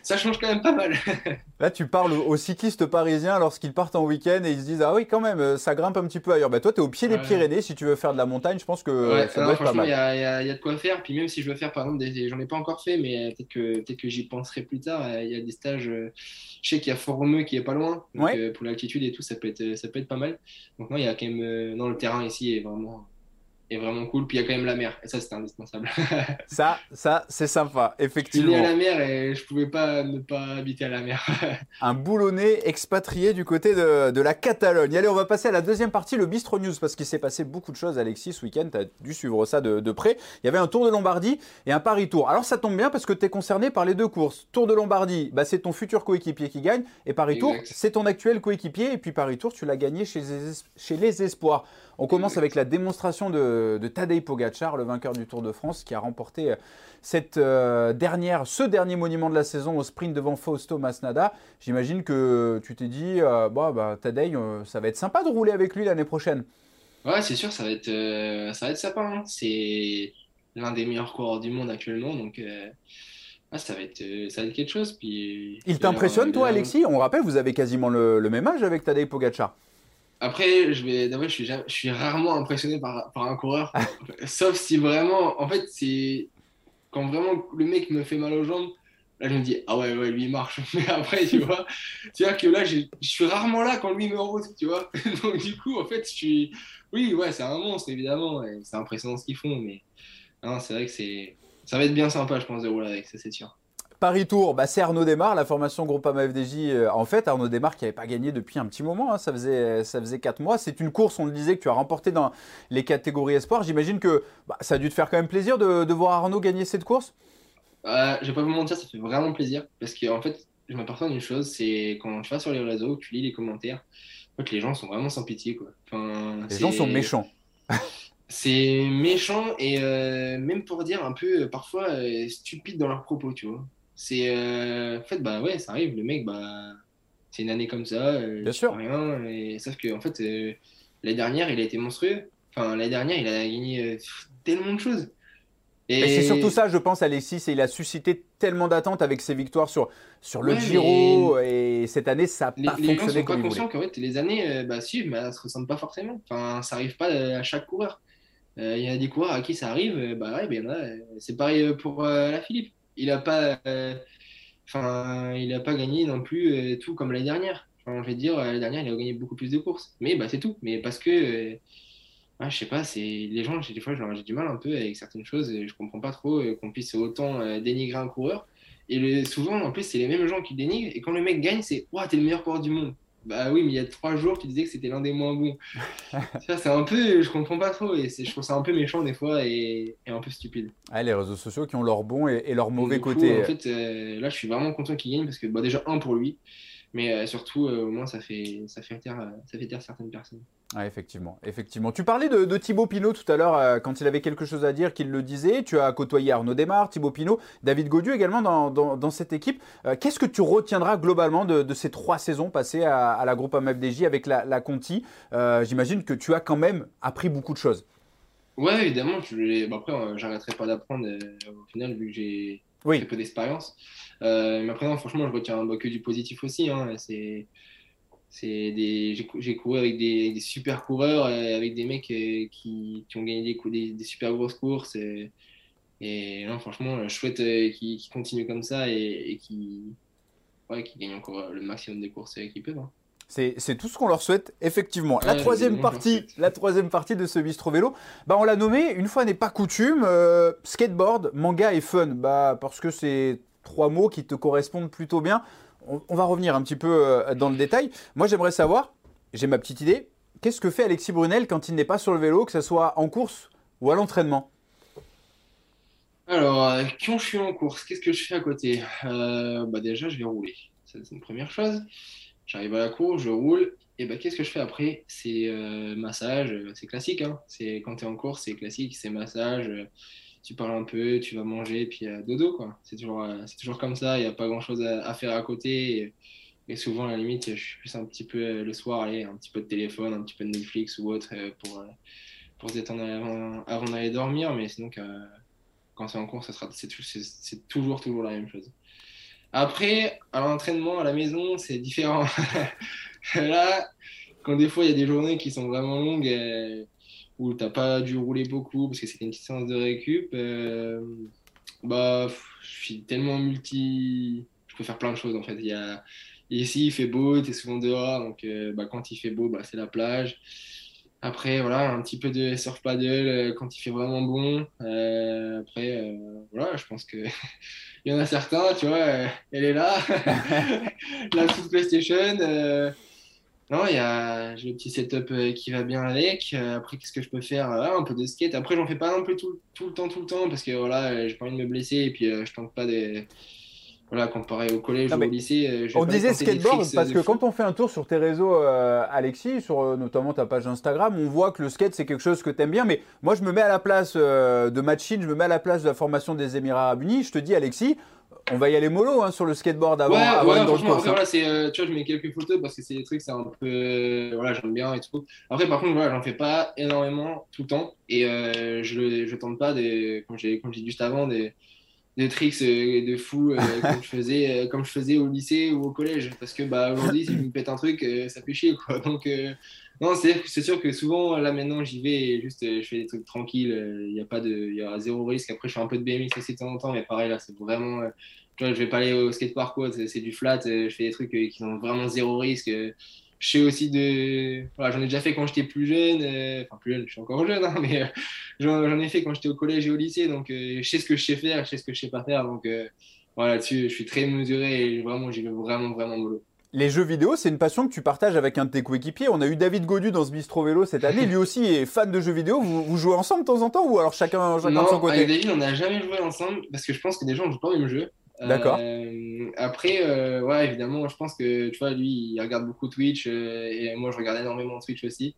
S2: ça change quand même pas mal.
S1: Là, tu parles aux cyclistes parisiens lorsqu'ils partent en week-end et ils se disent ah oui quand même euh, ça grimpe un petit peu ailleurs. Bah, toi, tu es au pied des Pyrénées si tu veux faire de la montagne, je pense que ça doit être pas mal.
S2: Il y, a, de quoi faire. Puis même si je veux faire par exemple, j'en ai pas encore fait, mais peut-être que peut-être que j'y penserai plus tard. Il y a des stages. Euh, je sais qu'il y a Formeux qui est pas loin. Donc, euh, pour l'altitude et tout, ça peut être ça peut être pas mal. Donc non, il y a quand même dans le terrain ici est vraiment est vraiment cool. Puis il y a quand même la mer, et ça, c'est indispensable.
S1: ça, ça c'est sympa, effectivement.
S2: Je suis né à la mer et je pouvais pas ne pas habiter à la mer.
S1: un boulonnais expatrié du côté de, de, la Catalogne. Allez, on va passer à la deuxième partie, le Bistro News, parce qu'il s'est passé beaucoup de choses, Alexis, ce week-end. Tu as dû suivre ça de, de, près. Il y avait un Tour de Lombardie et un Paris-Tour. Alors, ça tombe bien parce que tu es concerné par les deux courses. Tour de Lombardie, bah, c'est ton futur coéquipier qui gagne, et Paris-Tour, c'est ton actuel coéquipier, et puis Paris-Tour, tu l'as gagné chez, chez les Espoirs. On commence avec la démonstration de, de, Tadej Pogacar, le vainqueur du Tour de France, qui a remporté euh, cette euh, dernière, ce dernier monument de la saison au sprint devant Fausto Masnada. J'imagine que tu t'es dit, euh, bah, bah, Tadej, ça va être sympa de rouler avec lui l'année prochaine.
S2: Ouais, c'est sûr, ça va être, ça va être sympa. Hein. C'est l'un des meilleurs coureurs du monde actuellement, donc. ça, va être, ça va être quelque chose. Puis,
S1: il t'impressionne, toi, Alexis? On rappelle, vous avez quasiment le, le même âge avec Tadej Pogacar.
S2: Après, je vais d'abord, je suis, je suis rarement impressionné par, par un coureur, sauf si vraiment, en fait, c'est quand vraiment le mec me fait mal aux jambes, là je me dis ah ouais ouais lui il marche. Mais après, tu vois, vois que là, je suis rarement là quand lui me route, tu vois. Donc du coup, en fait, je suis, oui, ouais, c'est un monstre évidemment, c'est impressionnant ce qu'ils font, mais c'est vrai que c'est, ça va être bien sympa, je pense, de rouler avec ça, c'est sûr.
S1: Paris-Tour, bah c'est Arnaud Desmar, la formation Groupama FDJ. Euh, en fait, Arnaud Desmar qui n'avait pas gagné depuis un petit moment, hein, ça, faisait, ça faisait 4 mois. C'est une course, on le disait, que tu as remporté dans les catégories espoir. J'imagine que bah, ça a dû te faire quand même plaisir de, voir Arnaud gagner cette course?
S2: Euh, Je vais pas vous mentir, ça fait vraiment plaisir. Parce qu'en en fait, je m'aperçois d'une chose, c'est quand tu vas sur les réseaux, tu lis les commentaires, en fait, les gens sont vraiment sans pitié. Quoi.
S1: les gens sont méchants.
S2: c'est méchant et euh, même pour dire un peu euh, parfois stupide dans leurs propos, tu vois. C'est euh, en fait bah ouais, ça arrive. Le mec bah c'est une année comme ça. Euh,
S1: Bien sûr.
S2: Rien. Et sauf que en fait euh, l'année dernière il a été monstrueux. Enfin l'année dernière il a gagné tellement de choses.
S1: Et, c'est surtout ça, je pense, Alexis, et il a suscité tellement d'attentes avec ses victoires sur, sur le Giro, et cette année, ça n'a pas fonctionné
S2: Les gens sont
S1: pas
S2: conscients qu'en fait, les années, bah si, mais ça se ressemble pas forcément. Enfin, ça arrive pas à chaque coureur. Il y a des coureurs à qui ça arrive, bah ouais, ben, c'est pareil pour la Philippe il n'a pas, euh, gagné non plus euh, tout comme l'année dernière. Enfin, je vais dire, l'année dernière, il a gagné beaucoup plus de courses. Mais bah, c'est tout. Mais parce que, euh, je sais pas, c'est les gens, des fois, j'ai du mal un peu avec certaines choses. Je comprends pas trop qu'on puisse autant dénigrer un coureur. Et souvent, en plus, c'est les mêmes gens qui dénigrent. Et quand le mec gagne, c'est Ouah, t'es le meilleur coureur du monde. Bah oui, mais il y a trois jours, tu disais que c'était l'un des moins bons. ça, c'est un peu, je comprends pas trop, et je trouve ça un peu méchant des fois et, un peu stupide.
S1: Ah, les réseaux sociaux qui ont leur bon et, leur mauvais côté.
S2: En fait, euh, là, je suis vraiment content qu'il gagne parce que, bah, déjà, un pour lui, mais euh, surtout, euh, au moins, ça fait, ça fait taire, ça fait taire certaines personnes.
S1: Ah, effectivement, effectivement. Tu parlais de, Thibaut Pinot tout à l'heure, euh, quand il avait quelque chose à dire, qu'il le disait. Tu as côtoyé Arnaud Desmar, Thibaut Pinot, David Gaudieu également dans, cette équipe. Euh, qu'est-ce que tu retiendras globalement de, ces trois saisons passées à, la groupe AMFDJ avec la, Conti? Euh, J'imagine que tu as quand même appris beaucoup de choses.
S2: Ouais, évidemment. Je, bah, après, j'arrêterai pas d'apprendre au final, vu que j'ai oui. peu d'expérience. mais après, franchement, je retiens bah, que du positif aussi. Hein, c'est c'est des j'ai couru avec des, des, super coureurs avec des mecs euh, qui, qui ont gagné des, des, super grosses courses et, et non, franchement chouette euh, qui, qui continuent comme ça et, qui ouais, qui gagnent encore le maximum des courses qu'ils peuvent hein.
S1: C'est tout ce qu'on leur souhaite, effectivement. La troisième partie, la troisième partie de ce bistro vélo, bah on l'a nommé, une fois n'est pas coutume, euh, skateboard, manga et fun. Bah parce que c'est trois mots qui te correspondent plutôt bien on, va revenir un petit peu euh, dans le détail. Moi, j'aimerais savoir, j'ai ma petite idée, qu'est-ce que fait Alexis Brunel quand il n'est pas sur le vélo, que ce soit en course ou à l'entraînement?
S2: Alors, euh, quand je suis en course, qu'est-ce que je fais à côté? Euh, bah Déjà, je vais rouler. C'est une première chose. J'arrive à la course, je roule. et bah, qu'est-ce que je fais après? C'est massage, c'est classique. Hein. Quand tu es en course, c'est classique, c'est massage. Tu parles un peu, tu vas manger, puis dodo quoi. C'est toujours, c'est toujours comme ça. Il n'y a pas grand chose à, faire à côté. Et, souvent, à la limite, je suis plus un petit peu le soir, allez, un petit peu de téléphone, un petit peu de Netflix ou autre pour pour détendre avant, d'aller dormir. Mais sinon, quand c'est en cours, c'est toujours, toujours la même chose. Après, à l'entraînement, à la maison, c'est différent. Là, quand des fois il y a des journées qui sont vraiment longues euh, où tu n'as pas dû rouler beaucoup parce que c'était une petite séance de récup, euh, bah, je suis tellement multi. Je peux faire plein de choses en fait. Il y a... Ici, il fait beau, tu es souvent dehors, donc euh, bah, quand il fait beau, bah, c'est la plage. Après, voilà, un petit peu de surf paddle euh, quand il fait vraiment bon. Après, voilà, je pense que il y en a certains, tu vois, elle est là, la sous PlayStation. Non, il y a j'ai le petit setup qui va bien avec. après, qu'est-ce que je peux faire? Un peu de skate. Après, j'en fais pas non plus tout, tout, le temps, tout le temps, parce que voilà, j'ai pas envie de me blesser et puis je tente pas des voilà, comparé au collège ou au lycée.
S1: Euh, on disait skateboard parce que quand on fait un tour sur tes réseaux, euh, Alexis, sur euh, notamment ta page Instagram, on voit que le skate c'est quelque chose que tu aimes bien. Mais moi, je me mets à la place de Machine, je me mets à la place de la formation des Émirats Arabes Unis. Je te dis, Alexis, on va y aller mollo hein, sur le skateboard avant.
S2: Ouais, avant ouais, franchement, après, voilà, c'est, tu vois, je mets quelques photos parce que c'est des trucs, c'est un peu, voilà, j'aime bien et tout. Après, par contre, voilà, j'en fais pas énormément tout le temps et je, je tente pas des, comme j'ai dit juste avant, des des tricks euh, de fou euh, comme, je faisais, euh, comme je faisais au lycée ou au collège. Parce que bah, aujourd'hui, si je me pète un truc, ça fait chier. Quoi. Donc, non, c'est sûr que souvent, là maintenant, j'y vais et juste je fais des trucs tranquilles. Il y a pas de, y a zéro risque. Après, je fais un peu de BMX aussi de temps en temps, mais pareil, là, c'est vraiment. tu vois, je vais pas aller au skatepark. C'est du flat. Je fais des trucs qui ont vraiment zéro risque je sais aussi de. Voilà, j'en ai déjà fait quand j'étais plus jeune. Euh, enfin, plus jeune, je suis encore jeune, hein, mais euh, j'en ai fait quand j'étais au collège et au lycée. Donc, euh, je sais ce que je sais faire, je sais ce que je sais pas faire. Donc, voilà, là-dessus, je suis très mesuré et vraiment, j'y vais vraiment, vraiment mollo.
S1: Les jeux vidéo, c'est une passion que tu partages avec un de tes coéquipiers. On a eu David Godu dans ce bistro vélo cette année. Lui aussi est fan de jeux vidéo. Vous, jouez ensemble de temps en temps ou alors chacun, chacun de son côté?
S2: Avec David, on n'a jamais joué ensemble parce que je pense que des gens ne jouent pas au même jeu.
S1: D'accord.
S2: Euh, après, euh, ouais, évidemment, je pense que, tu vois, lui, il regarde beaucoup Twitch euh, et moi, je regarde énormément Twitch aussi.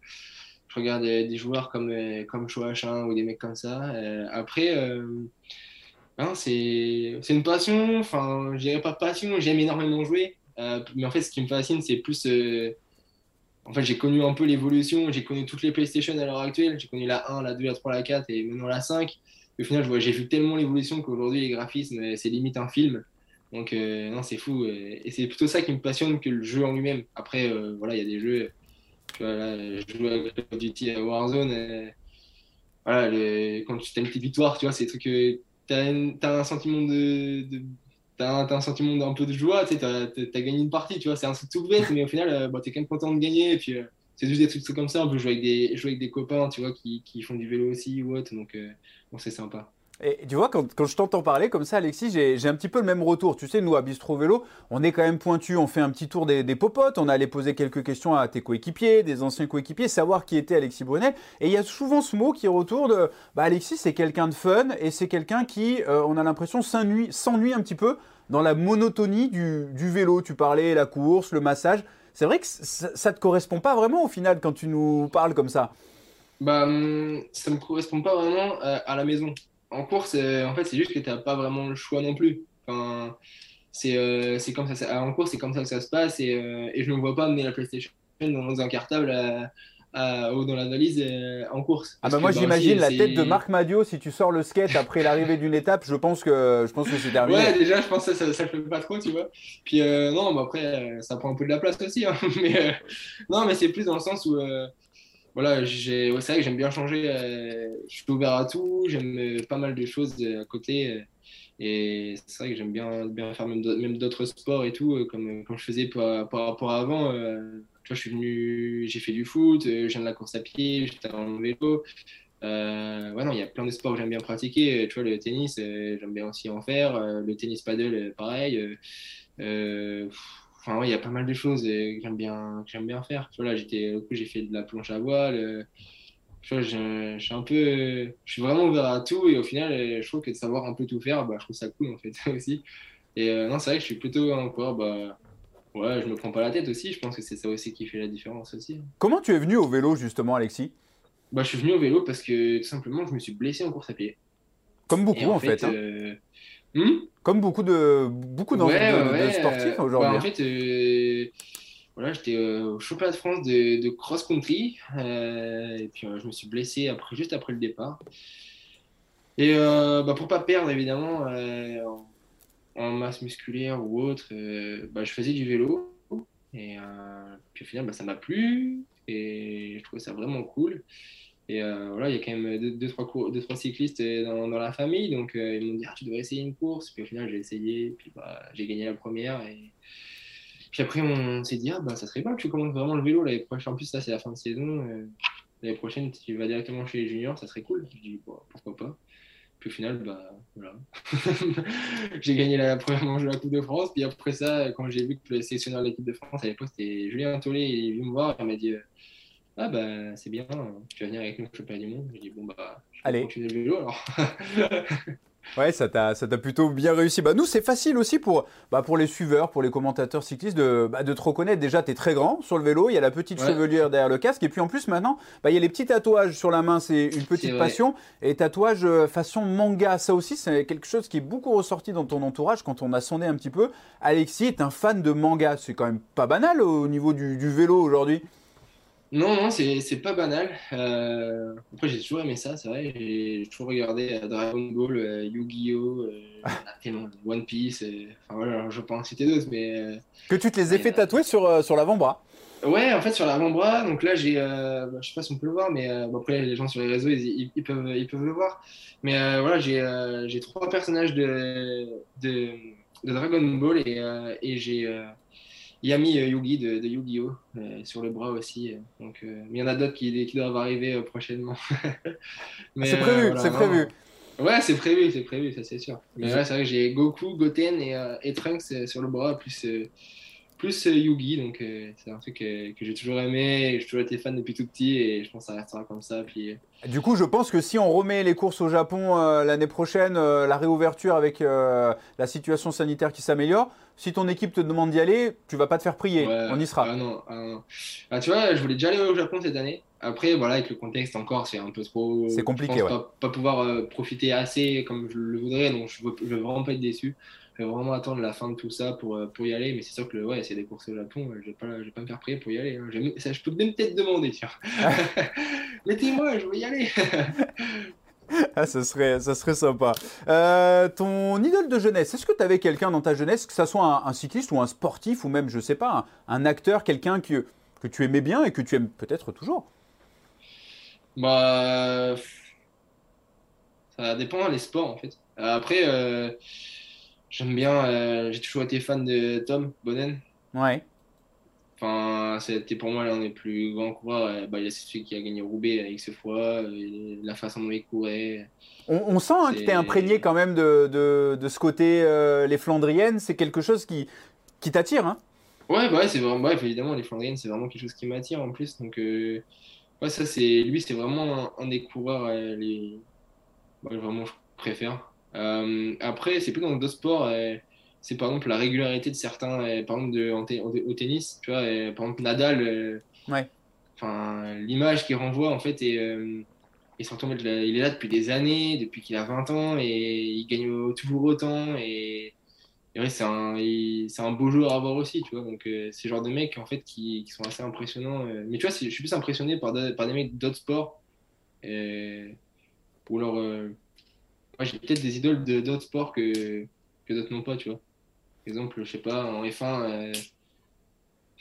S2: Je regarde des joueurs comme, comme H1 ou des mecs comme ça. après, hein, c'est une passion, enfin, je dirais pas passion, j'aime énormément jouer. mais en fait, ce qui me fascine, c'est plus. en fait, j'ai connu un peu l'évolution, j'ai connu toutes les PlayStation à l'heure actuelle. J'ai connu la 1, la 2, la 3, la 4 et maintenant la 5 au final, j'ai vu tellement l'évolution qu'aujourd'hui, les graphismes, c'est limite un film. Donc, euh, non, c'est fou. Et c'est plutôt ça qui me passionne que le jeu en lui-même. Après, euh, voilà, il y a des jeux. Je joue à Call of Duty à Warzone. voilà, quand tu as une petite victoire, tu vois, c'est des trucs tu as, un sentiment de. T'as un, sentiment d'un peu de joie, tu sais, as, gagné une partie, tu vois, c'est un truc tout bête, mais au final, euh, bah, tu es quand même content de gagner, et puis c'est juste des trucs comme ça, on peut jouer avec des, jouer avec des copains, tu vois, qui, qui font du vélo aussi ou autre, donc c'est sympa.
S1: Et tu vois, quand, je t'entends parler comme ça, Alexis, j'ai un petit peu le même retour. Tu sais, nous, à Bistro Vélo, on est quand même pointu, on fait un petit tour des, popotes, on allait poser quelques questions à tes coéquipiers, des anciens coéquipiers, savoir qui était Alexis Brunet. Et il y a souvent ce mot qui retourne bah, Alexis, c'est quelqu'un de fun et c'est quelqu'un qui, euh, on a l'impression, s'ennuie un petit peu dans la monotonie du, du, vélo. Tu parlais la course, le massage. C'est vrai que ça ne te correspond pas vraiment au final quand tu nous parles comme ça.
S2: Bah, hum, ça me correspond pas vraiment euh, à, la maison. En course, euh, en fait, c'est juste que tu n'as pas vraiment le choix non plus. Enfin, c'est euh, c'est comme ça, en course, c'est comme ça que ça se passe et, et je ne me vois pas amener la PlayStation dans un cartable ou dans la valise en course.
S1: Ah bah moi, bah, j'imagine la tête de Marc Madio si tu sors le skate après l'arrivée d'une étape, je pense que, je pense que c'est terminé.
S2: Ouais, déjà, je pense que ça ne le fait pas trop, tu vois. Puis non, bah, après, ça prend un peu de la place aussi. Hein. mais, non, mais c'est plus dans le sens où voilà, c'est vrai que j'aime bien changer. Euh, je suis ouvert à tout, j'aime euh, pas mal de choses euh, à côté. et c'est vrai que j'aime bien, bien faire même d'autres sports et tout, comme, comme je faisais par, rapport avant. tu vois, je suis venu, j'ai fait du foot, viens de la course à pied, j'étais en vélo. ouais, non, il y a plein de sports que j'aime bien pratiquer. Tu vois, le tennis, j'aime bien aussi en faire. le tennis paddle, pareil. Enfin, il y a pas mal de choses que j'aime bien, j'aime bien faire. Tu vois, là, j'étais, j'ai fait de la planche à voile. Euh, tu vois, je, suis un peu, je suis vraiment ouvert à tout et au final, je trouve que de savoir un peu tout faire, bah, je trouve ça cool en fait aussi. Et euh, non, c'est vrai que je suis plutôt encore, bah, Ouais, je me prends pas la tête aussi. Je pense que c'est ça aussi qui fait la différence aussi.
S1: Comment tu es venu au vélo justement, Alexis?
S2: Bah, je suis venu au vélo parce que tout simplement, je me suis blessé en course à pied.
S1: Comme beaucoup en, fait. hein.
S2: euh, hmm
S1: Comme beaucoup de beaucoup de,
S2: Ouais,
S1: de- sportifs
S2: euh,
S1: aujourd'hui.
S2: bah, en
S1: hein.
S2: fait, euh, voilà, j'étais euh, au championnat de France de, de cross-country. et puis, je me suis blessé après, juste après le départ. Et bah, pour pas perdre, évidemment, en, masse musculaire ou autre, bah, je faisais du vélo. Et puis au final, bah, ça m'a plu. Et je trouvais ça vraiment cool. Et euh, voilà, il y a quand même deux, deux, trois, cours- deux, trois cyclistes euh, dans, la famille. Donc, euh, ils m'ont dit, ah, tu devrais essayer une course. Puis au final, j'ai essayé. Puis bah, j'ai gagné la première. Et puis après, on s'est dit, ah, bah, ça serait bien que tu commences vraiment le vélo l'année prochaine. En plus, là, c'est la fin de saison. l'année prochaine, tu vas directement chez les juniors. Ça serait cool. Je dis, bon, pourquoi pas. Puis au final, bah, voilà. j'ai gagné la première manche de la Coupe de France. Puis après ça, quand j'ai vu que le sélectionneur de l'équipe de France, à l'époque, c'était Julien Tollet. Il est venu me voir. Il m'a dit, ah, bah, c'est bien. Tu vas venir avec nous au championnat du monde. J'ai dit, bon, bah, je vais
S1: Allez.
S2: continuer le vélo alors.
S1: Ouais, ça t'a ça t'a plutôt bien réussi. Bah, nous, c'est facile aussi pour, bah, pour les suiveurs, pour les commentateurs cyclistes de, bah, de te reconnaître. Déjà, tu es très grand sur le vélo, il y a la petite
S2: Ouais.
S1: chevelure derrière le casque. Et puis en plus, maintenant, bah, il y a les petits tatouages sur la main, c'est une petite passion. Et tatouage euh, façon manga, ça aussi, c'est quelque chose qui est beaucoup ressorti dans ton entourage quand on a sondé un petit peu. Alexis est un fan de manga. C'est quand même pas banal au niveau du, du vélo aujourd'hui.
S2: Non, non, c'est pas banal. Euh, Après, j'ai toujours aimé ça, c'est vrai. J'ai toujours regardé euh, Dragon Ball, euh, Yu-Gi-Oh! euh, il y en a tellement, One Piece. Enfin voilà, je peux en citer d'autres, mais.
S1: Que tu te les aies fait tatouer sur, sur l'avant-bras.
S2: Ouais, en fait, sur l'avant-bras, donc là, j'ai. bah, je sais pas si on peut le voir, mais bon, après, les gens sur les réseaux, ils, ils- ils peuvent, ils peuvent le voir. Mais voilà, j'ai trois personnages de, de, de Dragon Ball et, et j'ai Yami euh, Yugi de, de Yu-Gi-Oh! euh, sur le bras aussi. euh, donc, mais il y en a d'autres qui, qui doivent arriver prochainement.
S1: C'est prévu,
S2: voilà,
S1: c'est prévu.
S2: Ouais, c'est prévu, c'est prévu, ça c'est sûr. Mais ouais, c'est vrai que j'ai Goku, Goten et, et Trunks sur le bras, plus, plus Yugi, donc euh, c'est un truc euh, que j'ai toujours aimé, j'ai toujours été fan depuis tout petit, et je pense que ça restera comme ça. Puis, euh,
S1: Du coup, je pense que si on remet les courses au Japon euh, l'année prochaine, euh, la réouverture avec la situation sanitaire qui s'améliore, si ton équipe te demande d'y aller, tu vas pas te faire prier.
S2: ouais,
S1: on y sera.
S2: Ah non, ah non. Ah, tu vois, je voulais déjà aller au Japon cette année. Après, voilà, avec le contexte encore, c'est un peu trop.
S1: C'est compliqué,
S2: je pense
S1: ouais.
S2: pas, pas pouvoir profiter assez comme je le voudrais, donc je veux, je veux vraiment pas être déçu. Vraiment attendre la fin de tout ça pour, euh, pour y aller, mais c'est sûr que ouais, c'est des courses au Japon, euh, je vais pas, je vais pas me faire prier pour y aller. hein. Je, ça, je peux même peut-être demander, tiens. Mettez-moi, je veux y aller.
S1: Ah, ça serait, ça serait sympa. Euh, ton idole de jeunesse, est-ce que tu avais quelqu'un dans ta jeunesse, que ça soit un, un cycliste ou un sportif ou même, je sais pas, un, un acteur, quelqu'un que, que tu aimais bien et que tu aimes peut-être toujours?
S2: Bah, ça dépend les sports en fait. Après, euh, j'aime bien, euh, j'ai toujours été fan de Tom Bonnen.
S1: Ouais.
S2: Enfin, c'était pour moi l'un des plus grands coureurs. Bah, il est celui qui a gagné Roubaix euh, X fois, euh, la façon dont il courait.
S1: On, on sent hein, que tu es imprégné quand même de, de, de ce côté, euh, les Flandriennes, c'est quelque chose qui, qui t'attire. Hein
S2: Ouais, bah ouais, c'est vraiment, bref, évidemment, les Flandriennes, c'est vraiment quelque chose qui m'attire en plus. Donc, euh, ouais, ça, c'est, lui, c'est vraiment un, un des coureurs, les, bah, vraiment, je préfère. Euh, après, c'est plus dans d'autres sports, euh, c'est par exemple la régularité de certains, euh, par exemple, de, en té- au, tennis, tu vois, par exemple, Nadal,
S1: Ouais.
S2: enfin, l'image qu'il renvoie, en fait, est, et surtout, il est là depuis des années, depuis qu'il a 20 ans, et il gagne toujours autant, et. Et ouais, c'est un, un beau joueur à voir aussi, tu vois. Donc, euh, c'est le genre de mecs, en fait, qui, qui sont assez impressionnants. euh. Mais tu vois, je suis plus impressionné par, de- par des mecs d'autres sports. euh, ou alors, euh, moi, j'ai peut-être des idoles de d'autres sports que, que d'autres n'ont pas, tu vois. Par exemple, je sais pas, en F1, euh,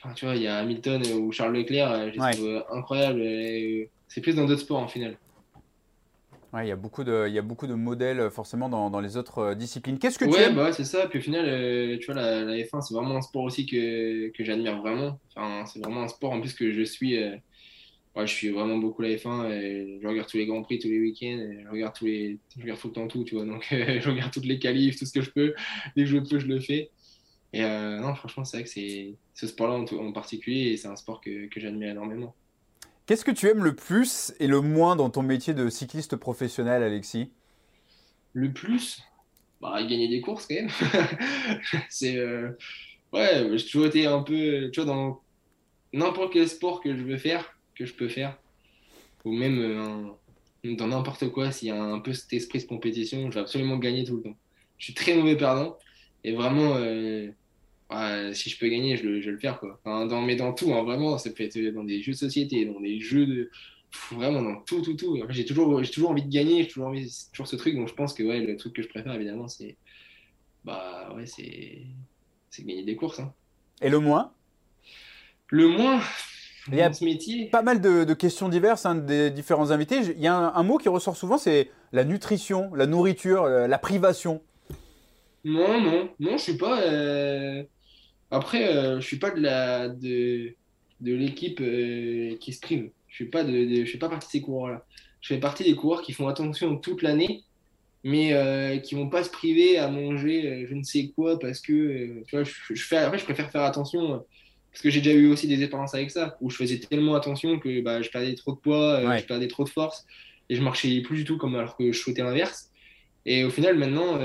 S2: enfin, tu vois, il y a Hamilton ou Charles Leclerc, euh, je les
S1: Ouais.
S2: trouve euh, incroyables. c'est plus dans d'autres sports, en final.
S1: Ouais, il y a beaucoup de, il y a beaucoup de modèles forcément dans, dans les autres disciplines. Qu'est-ce que tu
S2: Ouais,
S1: aimes?
S2: bah c'est ça. Puis au final, euh, tu vois, la, la F1, c'est vraiment un sport aussi que, que j'admire vraiment. Enfin, c'est vraiment un sport en plus que je suis. euh, ouais, je suis vraiment beaucoup la F1 et je regarde tous les grands prix tous les week-ends. et je regarde tous les, je regarde tout le temps tout, tu vois. Donc, euh, je regarde toutes les qualifs, tout ce que je peux. Dès que je peux, je le fais. Et euh, non, franchement, c'est vrai que c'est ce sport-là en, tout- en particulier, et c'est un sport que, que j'admire énormément.
S1: Qu'est-ce que tu aimes le plus et le moins dans ton métier de cycliste professionnel, Alexis?
S2: Le plus, bah, gagner des courses quand même. c'est, euh, Ouais, j'ai toujours été un peu, tu vois, dans n'importe quel sport que je veux faire, que je peux faire, ou même euh, dans n'importe quoi, s'il y a un peu cet esprit de compétition, je vais absolument gagner tout le temps. Je suis très mauvais perdant, et vraiment, euh, si je peux gagner, je, je vais le faire, quoi. dans, mais dans tout, hein, vraiment, ça peut être dans des jeux de société, dans des jeux de. vraiment, dans tout, tout, tout. J'ai toujours, toujours envie de gagner, j'ai toujours envie, toujours ce truc, donc je pense que ouais, le truc que je préfère, évidemment, c'est. Bah ouais, c'est c'est gagner des courses. Hein.
S1: Et le moins?
S2: Le moins
S1: il y a ce métier. pas mal de, questions diverses hein, des différents invités. Il y a un, mot qui ressort souvent, c'est la nutrition, la nourriture, euh, la privation.
S2: Non, non, non, je suis pas. Euh, après, euh, je suis pas de la de, de l'équipe qui se prive. Je suis pas de, je suis pas partie de ces coureurs-là. Je fais partie des coureurs qui font attention toute l'année mais euh, qui vont pas se priver à manger euh, je ne sais quoi parce que euh, tu vois, je, fais, après, je préfère faire attention parce que j'ai déjà eu aussi des expériences avec ça où je faisais tellement attention que bah, je perdais trop de poids, je perdais trop de force et je marchais plus du tout comme alors que je souhaitais l'inverse. Et au final, maintenant,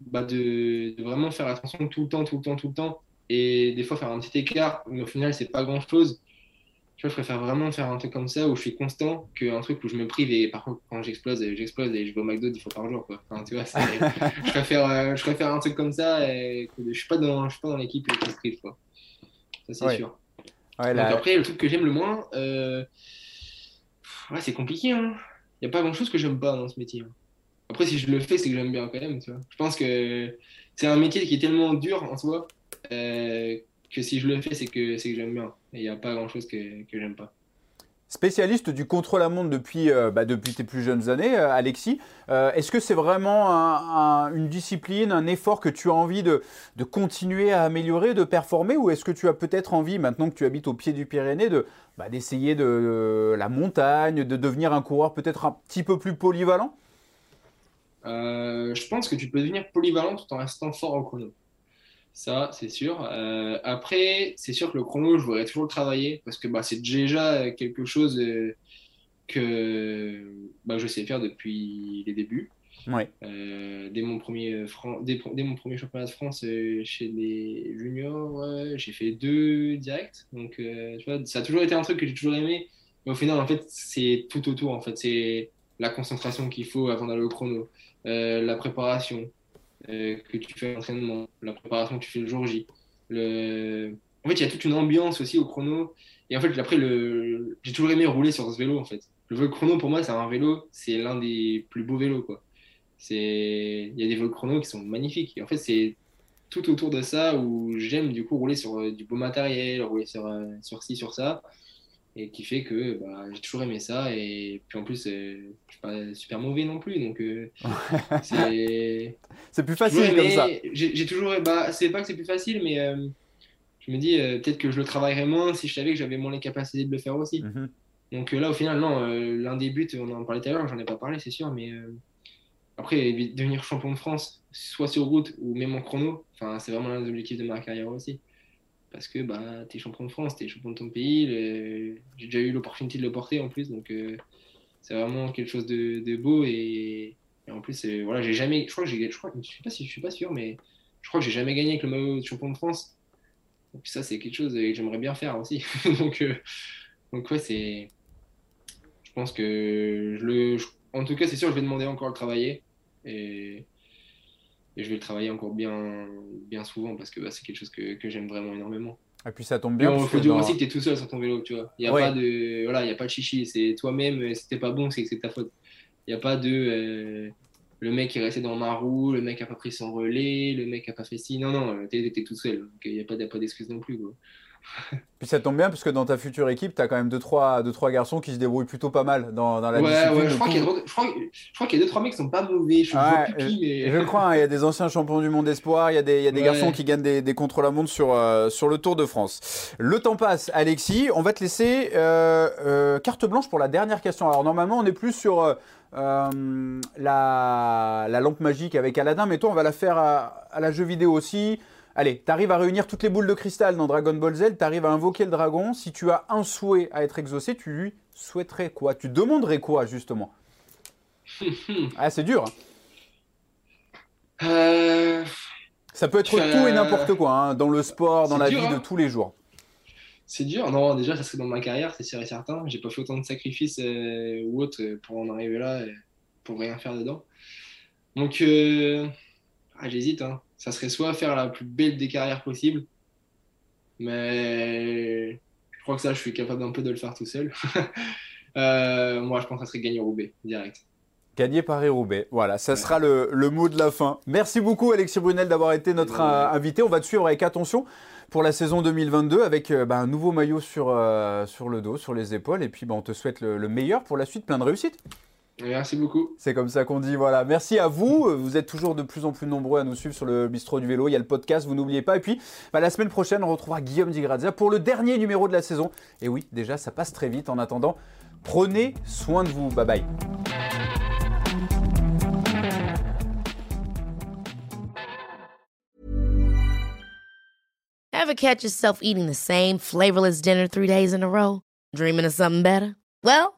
S2: bah, de, de, vraiment faire attention tout le temps, tout le temps, tout le temps et des fois faire un petit écart, mais au final, c'est pas grand chose tu vois, je préfère vraiment faire un truc comme ça où je suis constant qu'un truc où je me prive et par contre, quand j'explose, j'explose et je vais au McDo dix fois par jour. Quoi. Enfin, tu vois, je, préfère, euh, je préfère un truc comme ça et que je suis pas dans, je suis pas dans l'équipe qui se prive. Quoi. Ça, c'est sûr. Donc, après, le truc que j'aime le moins, euh... ouais, c'est compliqué. Il hein. n'y a pas grand chose que j'aime pas dans ce métier. Hein. Après, si je le fais, c'est que j'aime bien quand même. Tu vois. Je pense que c'est un métier qui est tellement dur en soi euh, que si je le fais, c'est que, que j'aime bien. Il n'y a pas grand-chose que, que j'aime pas.
S1: Spécialiste du contre-la-montre euh, bah, depuis tes plus jeunes années, euh, Alexis, euh, est-ce que c'est vraiment une discipline, un effort que tu as envie de, de continuer à améliorer, de performer, ou est-ce que tu as peut-être envie, maintenant que tu habites au pied du Pyrénées, de, bah, d'essayer de, la montagne, de devenir un coureur peut-être un petit peu plus polyvalent?
S2: Je pense que tu peux devenir polyvalent tout en restant fort au chrono. Ça, c'est sûr. Euh, après, c'est sûr que le chrono, je voudrais toujours le travailler parce que bah, c'est déjà quelque chose euh, que bah, je sais faire depuis les débuts. Euh, dès, mon premier dès, mon premier championnat de France chez les juniors, j'ai fait deux directs. Donc, tu vois, ça a toujours été un truc que j'ai toujours aimé. Mais au final, en fait, c'est tout autour. En fait, c'est la concentration qu'il faut avant d'aller au chrono, la préparation, que tu fais l'entraînement, la préparation que tu fais le jour J. En fait, il y a toute une ambiance aussi au chrono. Et en fait, après, j'ai toujours aimé rouler sur ce vélo, en fait. Le vélo chrono, pour moi, c'est un vélo, c'est l'un des plus beaux vélos. Il y a des vélos chrono qui sont magnifiques. Et en fait, c'est tout autour de ça où j'aime, du coup, rouler sur euh, du beau matériel, rouler sur, euh, sur ci, sur ça et qui fait que bah, j'ai toujours aimé ça et puis en plus euh, je suis pas super mauvais non plus donc euh, c'est
S1: c'est plus facile comme ça.
S2: j'ai toujours bah c'est pas que c'est plus facile mais euh, je me dis peut-être que je le travaillerais moins si je savais que j'avais moins les capacités de le faire aussi. Mhm. donc là au final non l'un des buts on en parlait tout à l'heure j'en ai pas parlé c'est sûr mais après devenir champion de France soit sur route ou même en chrono enfin c'est vraiment l'un des objectifs de ma carrière aussi parce que bah, tu es champion de France, tu es champion de ton pays. J'ai déjà eu l'opportunité de le porter en plus, donc euh, c'est vraiment quelque chose de, beau. Et, en plus, voilà, j'ai jamais, je crois que j'ai, je je suis pas sûr, mais je crois que j'ai jamais gagné avec le maillot de champion de France. Donc ça, c'est quelque chose que j'aimerais bien faire aussi. donc, euh, donc ouais, c'est, je pense que en tout cas, c'est sûr, je vais demander encore à le travailler. Et je vais le travailler encore bien, bien souvent parce que bah, c'est quelque chose que, que j'aime vraiment énormément.
S1: Et puis ça tombe bien.
S2: Il faut dire aussi que tu es tout seul sur ton vélo, tu vois. Il n'y a, pas de, voilà, il y a pas de chichi, c'est toi-même, si t'es pas bon, c'est que c'est ta faute. Il n'y a pas de euh, le mec est resté dans ma roue, le mec a pas pris son relais, le mec a pas fait ci. Non, non, tu es, tout seul. Il n'y a pas, pas d'excuse non plus. Quoi.
S1: Puis ça tombe bien, parce que dans ta future équipe, tu as quand même 2-3 deux, trois, deux, trois garçons qui se débrouillent plutôt pas mal dans, dans la
S2: ouais,
S1: discipline.
S2: Ouais, je, crois qu'il y a, je, crois, qu'il y a 2-3 mecs qui sont pas mauvais. Je,
S1: mais... je crois, hein, il y a des anciens champions du monde espoir, il y a des, il y a des garçons qui gagnent des, des contre-la-montre sur, euh, sur le Tour de France. Le temps passe, Alexis. On va te laisser euh, euh, carte blanche pour la dernière question. Alors normalement, on est plus sur la, la, lampe magique avec Aladdin, mais toi, on va la faire à, à la jeu vidéo aussi. Allez, tu arrives à réunir toutes les boules de cristal dans Dragon Ball Z, tu arrives à invoquer le dragon. Si tu as un souhait à être exaucé, tu lui souhaiterais quoi? Tu demanderais quoi, justement? Ah, c'est dur. Hein.
S2: Euh,
S1: Ça peut être tout et n'importe quoi, hein, dans le sport, dans la vie de hein. tous les jours.
S2: C'est dur. Non, déjà, ça serait dans ma carrière, c'est sûr et certain. J'ai pas fait autant de sacrifices euh, ou autres pour en arriver là, pour rien faire dedans. Donc, euh, ah, j'hésite. Hein. Ça serait soit faire la plus belle des carrières possibles, mais je crois que ça, je suis capable un peu de le faire tout seul. Euh, moi, je pense que ça serait gagner Roubaix, direct.
S1: Gagné Paris-Roubaix. Voilà, ça sera le, mot de la fin. Merci beaucoup, Alexis Brunel, d'avoir été notre invité. On va te suivre avec attention pour la saison 2022 avec euh, bah, un nouveau maillot sur, euh, sur le dos, sur les épaules. Et puis, bah, on te souhaite le, meilleur pour la suite. Plein de réussite.
S2: Merci beaucoup.
S1: C'est comme ça qu'on dit. Voilà. Merci à vous. Vous êtes toujours de plus en plus nombreux à nous suivre sur le bistrot du vélo. Il y a le podcast, vous n'oubliez pas. Et puis, bah, la semaine prochaine, on retrouvera Guillaume Di Grazia pour le dernier numéro de la saison. Et oui, déjà, ça passe très vite. En attendant, prenez soin de vous. Bye bye. Ever catch yourself eating the same flavorless dinner three days in a row? Dreaming of something better? Well,